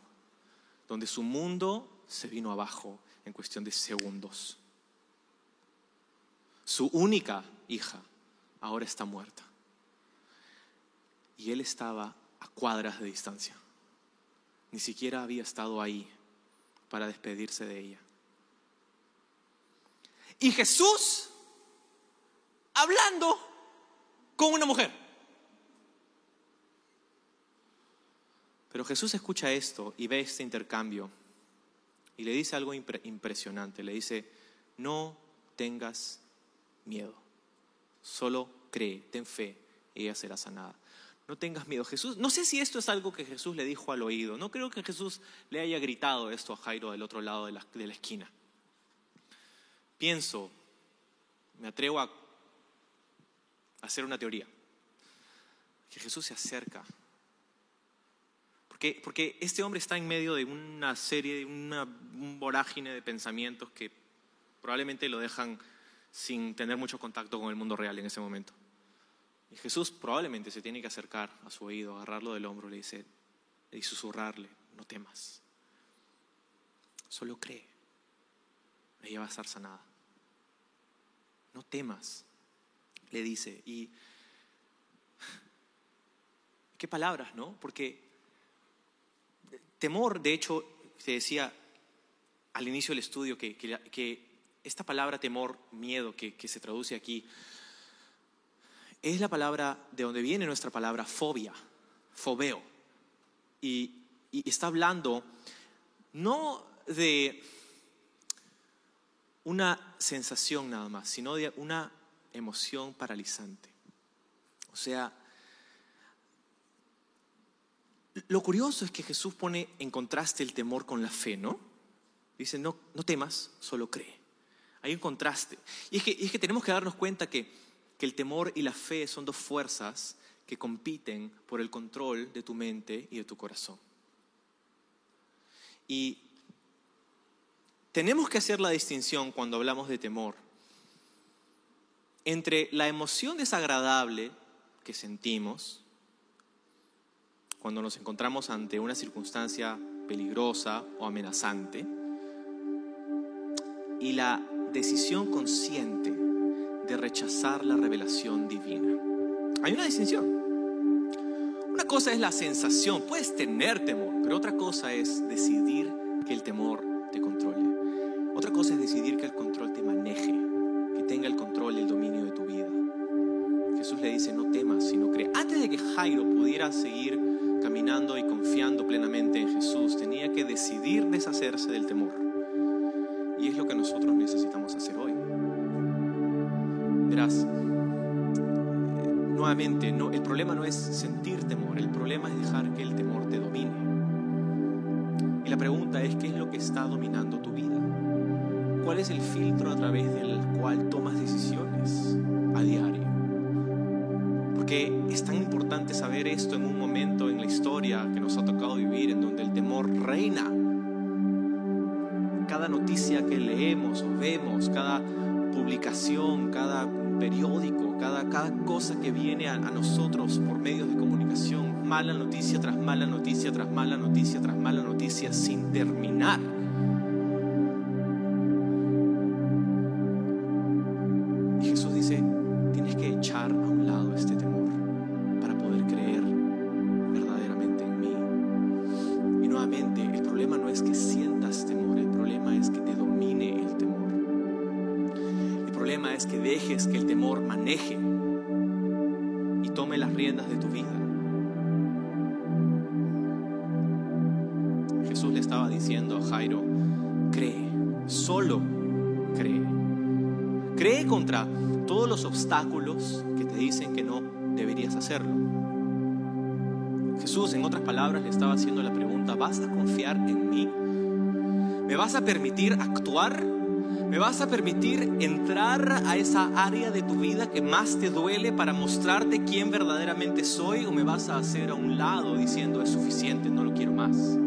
donde su mundo se vino abajo en cuestión de segundos. Su única hija ahora está muerta. Y él estaba a cuadras de distancia. Ni siquiera había estado ahí para despedirse de ella. Y Jesús hablando con una mujer. Pero Jesús escucha esto y ve este intercambio y le dice algo impresionante. Le dice, no tengas miedo, solo cree, ten fe y ella será sanada. No tengas miedo. Jesús, no sé si esto es algo que Jesús le dijo al oído. No creo que Jesús le haya gritado esto a Jairo del otro lado de la, de la esquina. Pienso, me atrevo a hacer una teoría, que Jesús se acerca porque, este hombre está en medio de una serie, de una, un vorágine de pensamientos que probablemente lo dejan sin tener mucho contacto con el mundo real en ese momento. Y Jesús probablemente se tiene que acercar a su oído, agarrarlo del hombro, le dice, y susurrarle, no temas, solo cree, ella va a estar sanada. No temas, le dice. Y qué palabras, ¿no? Porque Temor, de hecho, se decía al inicio del estudio que, esta palabra temor, miedo, que, se traduce aquí, es la palabra de donde viene nuestra palabra fobia, fobeo. Y, y está hablando no de una sensación nada más, sino de una emoción paralizante. O sea, lo curioso es que Jesús pone en contraste el temor con la fe, ¿no? Dice, no, no temas, solo cree. Hay un contraste. Y es que, tenemos que darnos cuenta que el temor y la fe son dos fuerzas que compiten por el control de tu mente y de tu corazón. Y tenemos que hacer la distinción cuando hablamos de temor entre la emoción desagradable que sentimos cuando nos encontramos ante una circunstancia peligrosa o amenazante y la decisión consciente de rechazar la revelación divina. Hay una distinción. Una cosa es la sensación, puedes tener temor, pero otra cosa es decidir que el temor te controle. Otra cosa es decidir que el control te maneje, que tenga el control y el dominio de tu vida. Jesús le dice, no temas, sino cree. Antes de que Jairo pudiera seguir y confiando plenamente en Jesús, tenía que decidir deshacerse del temor. Y es lo que nosotros necesitamos hacer hoy. Verás, nuevamente, no, el problema no es sentir temor, el problema es dejar que el temor te domine. Y la pregunta es, ¿qué es lo que está dominando tu vida? ¿Cuál es el filtro a través del cual tomas decisiones a diario? Porque es tan importante saber esto en un momento en la historia que nos ha tocado vivir, en donde el temor reina. Cada noticia que leemos o vemos, cada publicación, cada periódico, cada, cada cosa que viene a, a nosotros por medios de comunicación, mala noticia tras mala noticia, tras mala noticia, tras mala noticia, sin terminar. Obstáculos que te dicen que no deberías hacerlo. Jesús, en otras palabras, le estaba haciendo la pregunta, ¿vas a confiar en mí? ¿Me vas a permitir actuar? ¿Me vas a permitir entrar a esa área de tu vida que más te duele para mostrarte quién verdaderamente soy? ¿O me vas a hacer a un lado diciendo es suficiente, no lo quiero más?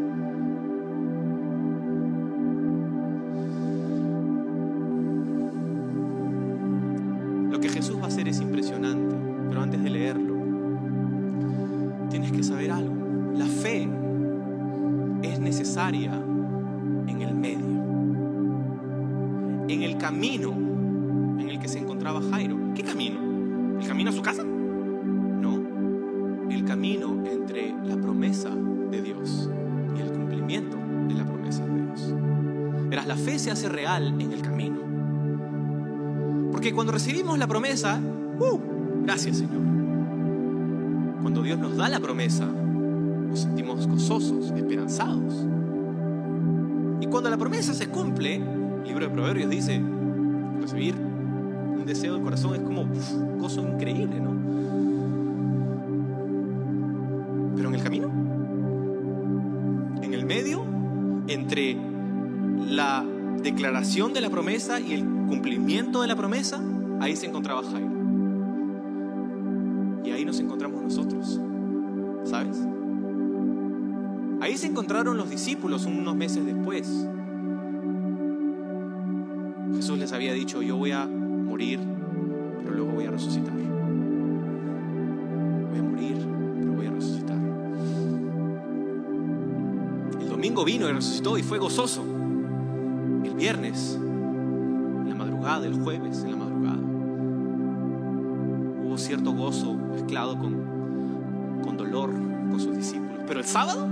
La fe es necesaria en el medio, en el camino en el que se encontraba Jairo. ¿Qué camino? ¿El camino a su casa? No, el camino entre la promesa de Dios y el cumplimiento de la promesa de Dios. Verás, la fe se hace real en el camino. Porque cuando recibimos la promesa, ¡uh! gracias Señor. Cuando Dios nos da la promesa, nos sentimos gozosos, esperanzados. Y cuando la promesa se cumple, el libro de Proverbios dice, recibir un deseo del corazón es como un gozo increíble, ¿no? Pero en el camino, en el medio, entre la declaración de la promesa y el cumplimiento de la promesa, ahí se encontraba Jairo. Y ahí nos encontramos nosotros, ¿sabes? Se encontraron los discípulos unos meses después. Jesús les había dicho, yo voy a morir, pero luego voy a resucitar. Voy a morir, pero voy a resucitar. El domingo vino y resucitó y fue gozoso. El viernes, en la madrugada, el jueves, en la madrugada, hubo cierto gozo mezclado con, con dolor con sus discípulos. Pero el sábado,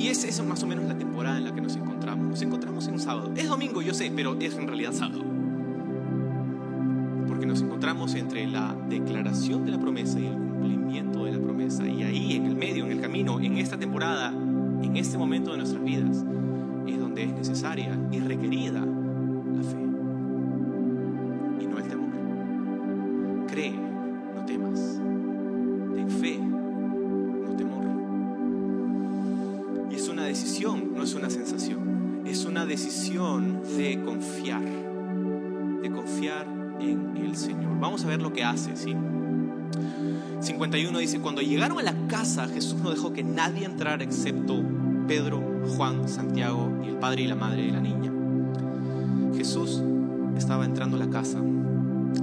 Y, es eso más o menos la temporada en la que nos encontramos. Nos encontramos en un sábado. Es domingo, yo sé, pero es en realidad sábado. Porque nos encontramos entre la declaración de la promesa y el cumplimiento de la promesa. Y ahí, en el medio, en el camino, en esta temporada, en este momento de nuestras vidas, es donde es necesaria y requerida lo que hace, ¿sí? 51 dice, cuando llegaron a la casa, Jesús no dejó que nadie entrara excepto Pedro, Juan, Santiago y el padre y la madre de la niña. Jesús estaba entrando a la casa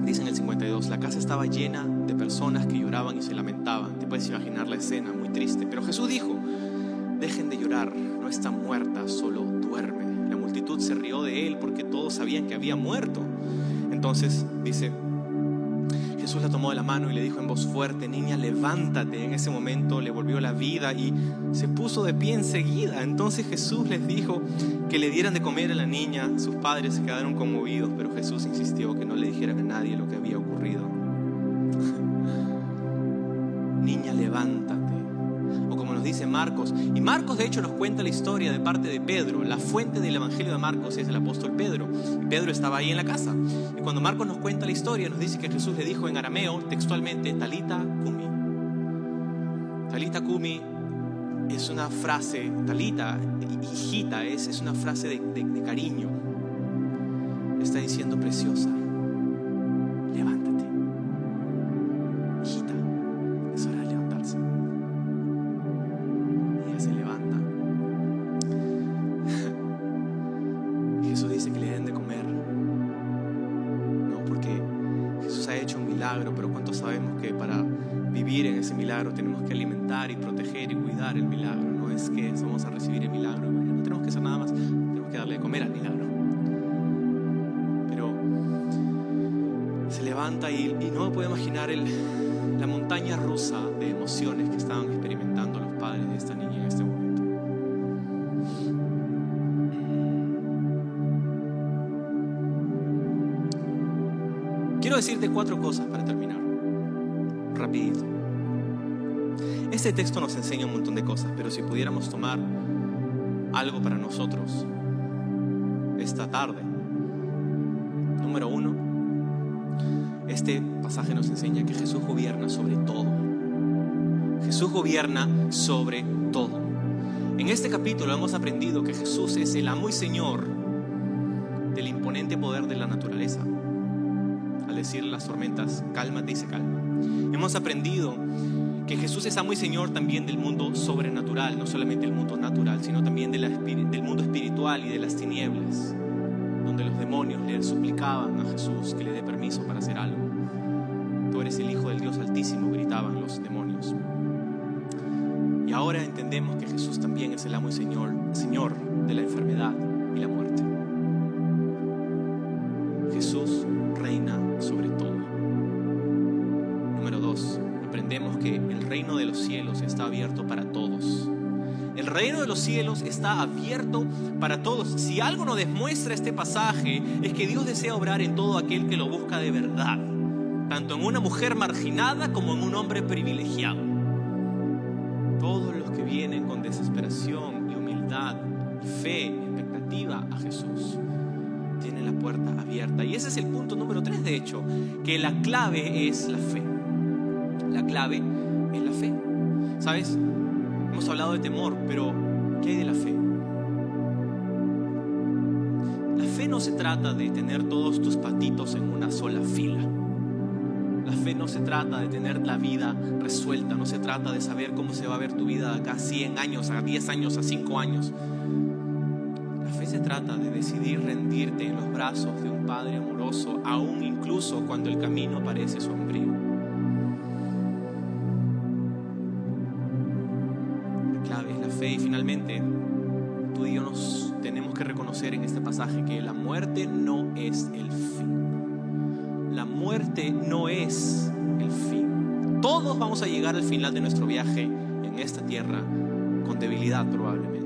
Dice en el 52, la casa estaba llena de personas que lloraban y se lamentaban. Te puedes imaginar la escena, muy triste. Pero Jesús dijo, dejen de llorar, no está muerta, solo duerme. La multitud se rió de él porque todos sabían que había muerto. Entonces dice, Jesús la tomó de la mano y le dijo en voz fuerte, niña, levántate. En ese momento le volvió la vida y se puso de pie enseguida. Entonces Jesús les dijo que le dieran de comer a la niña. Sus padres se quedaron conmovidos, pero Jesús insistió que no le dijeran a nadie lo que había ocurrido. niña, levántate dice Marcos. Y Marcos de hecho nos cuenta la historia de parte de Pedro. La fuente del Evangelio de Marcos es el apóstol Pedro. Y Pedro estaba ahí en la casa. Y cuando Marcos nos cuenta la historia, nos dice que Jesús le dijo en arameo textualmente, Talita Kumi. Talita Kumi es una frase, Talita, hijita, es, es una frase de, de cariño. Está diciendo preciosa. Quiero decirte cuatro cosas para terminar. Rapidito. Este texto nos enseña un montón de cosas, pero si pudiéramos tomar algo para nosotros esta tarde. Número uno, este pasaje nos enseña que Jesús gobierna sobre todo. Jesús gobierna sobre todo. En este capítulo hemos aprendido que Jesús es el amo y Señor del imponente poder de la naturaleza. Decir las tormentas, cálmate y se calma. Hemos aprendido que Jesús es amo y Señor también del mundo sobrenatural, no solamente el mundo natural, sino también del mundo espiritual y de las tinieblas, donde los demonios le suplicaban a Jesús que le dé permiso para hacer algo. Tú eres el Hijo del Dios Altísimo, gritaban los demonios. Y ahora entendemos que Jesús también es el amo y Señor, Señor de la enfermedad y la muerte. Los cielos está abierto para todos. Si algo nos demuestra este pasaje es que Dios desea obrar en todo aquel que lo busca de verdad, tanto en una mujer marginada como en un hombre privilegiado. Todos los que vienen con desesperación y humildad, fe, expectativa a Jesús, tienen la puerta abierta. Y ese es el punto número tres, de hecho, que la clave es la fe. La clave es la fe. ¿Sabes? Hemos hablado de temor, pero ¿qué hay de la fe? La fe no se trata de tener todos tus patitos en una sola fila. La fe no se trata de tener la vida resuelta, no se trata de saber cómo se va a ver tu vida acá a 100 años, a 10 años, a 5 años. La fe se trata de decidir rendirte en los brazos de un Padre amoroso, aún incluso cuando el camino parece sombrío. Y finalmente tú y yo nos tenemos que reconocer en este pasaje que la muerte no es el fin. La muerte no es el fin. Todos vamos a llegar al final de nuestro viaje en esta tierra con debilidad probablemente.